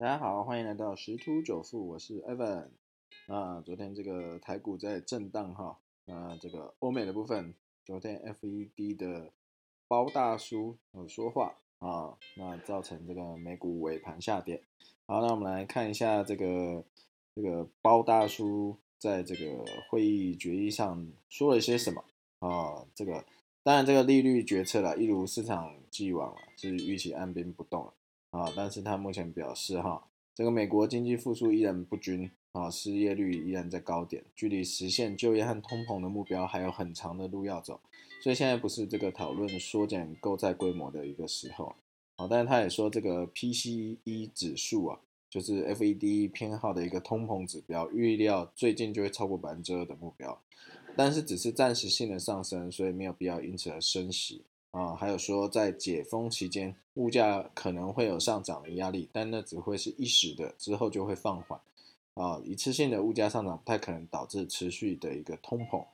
大家好，欢迎来到十突九富，我是 Evan。那昨天这个台股在震荡哈，那这个欧美的部分，昨天 FED 的包大叔有说话啊，那造成这个美股尾盘下跌。好，那我们来看一下这个这个包大叔在这个会议决议上说了些什么啊？这个当然这个利率决策了，一如市场既往了，是预期按兵不动了。啊，但是他目前表示哈，这个美国经济复苏依然不均啊，失业率依然在高点，距离实现就业和通膨的目标还有很长的路要走，所以现在不是这个讨论缩减购债规模的一个时候啊。但是他也说，这个 PCE 指数啊，就是 FED 偏好的一个通膨指标，预料最近就会超过百分之二的目标，但是只是暂时性的上升，所以没有必要因此而升息。啊，还有说在解封期间，物价可能会有上涨的压力，但那只会是一时的，之后就会放缓。啊，一次性的物价上涨不太可能导致持续的一个通膨。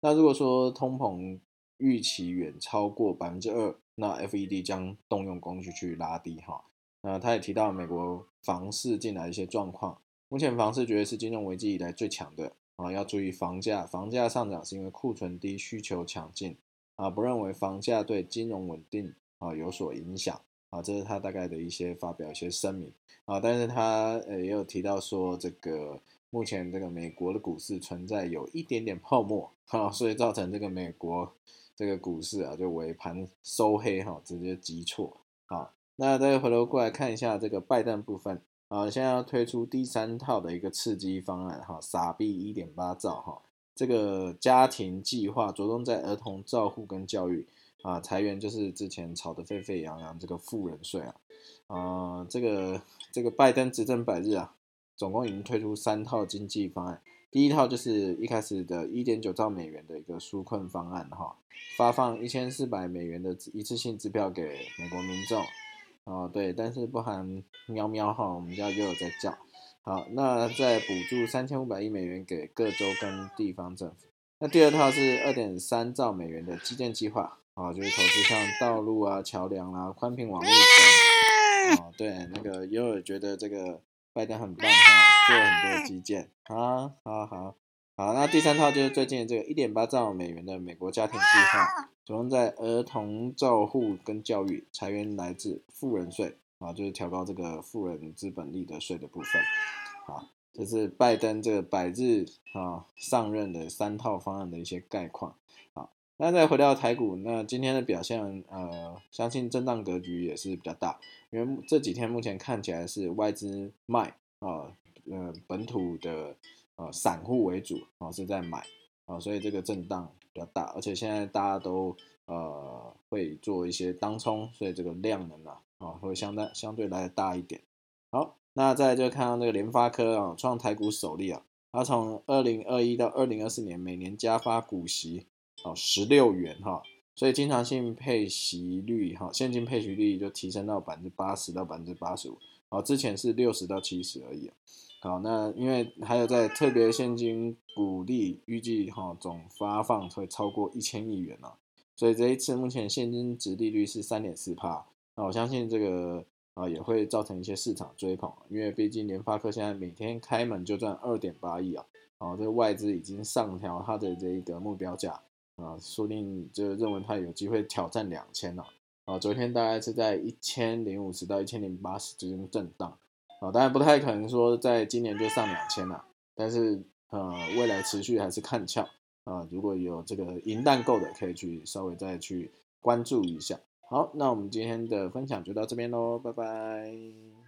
那如果说通膨预期远超过百分之二，那 FED 将动用工具去拉低哈。那他也提到美国房市进来一些状况，目前房市绝对是金融危机以来最强的啊，要注意房价，房价上涨是因为库存低，需求强劲。啊，不认为房价对金融稳定啊有所影响啊，这是他大概的一些发表一些声明啊，但是他呃也有提到说，这个目前这个美国的股市存在有一点点泡沫哈，所以造成这个美国这个股市啊就尾盘收黑哈，直接急挫啊。那再回头过来看一下这个拜登部分啊，现在要推出第三套的一个刺激方案哈，傻币一点八兆哈。这个家庭计划着重在儿童照护跟教育啊，裁员就是之前炒得沸沸扬扬这个富人税啊，啊，这个这个拜登执政百日啊，总共已经推出三套经济方案，第一套就是一开始的一点九兆美元的一个纾困方案哈，发放一千四百美元的一次性支票给美国民众。啊，对，但是不含喵喵哈，我们家又有在叫。好，那再补助三千五百亿美元给各州跟地方政府。那第二套是二点三兆美元的基建计划，啊，就是投资像道路啊、桥梁啊、宽频网络等。哦，对，那个尤尔觉得这个拜登很棒哈，做很多基建。好，好，好，好。那第三套就是最近这个一点八兆美元的美国家庭计划，主要在儿童照护跟教育，裁员来自富人税。啊，就是调高这个富人资本利得税的部分，啊，这是拜登这个百日啊上任的三套方案的一些概况，啊，那再回到台股，那今天的表现，呃，相信震荡格局也是比较大，因为这几天目前看起来是外资卖，啊，呃，本土的呃散户为主，啊，是在买，啊，所以这个震荡比较大，而且现在大家都呃会做一些当冲，所以这个量能啊。啊，会相当相对来大一点。好，那再就看到那个联发科啊，创台股首例啊，它从二零二一到二零二四年每年加发股息哦十六元哈，所以经常性配息率哈，现金配息率就提升到百分之八十到百分之八十五，哦，之前是六十到七十而已。好，那因为还有在特别现金股利预计哈总发放会超过一千亿元啊，所以这一次目前现金值利率是三点四帕。那我相信这个啊也会造成一些市场追捧，因为毕竟联发科现在每天开门就赚二点八亿啊，啊，这个外资已经上调它的这一个目标价啊，说不定就认为它有机会挑战两千了啊。昨天大概是在一千零五十到一千零八十之间震荡啊，当然不太可能说在今年就上两千了，但是呃未来持续还是看俏啊，如果有这个银弹够的，可以去稍微再去关注一下。好，那我们今天的分享就到这边喽，拜拜。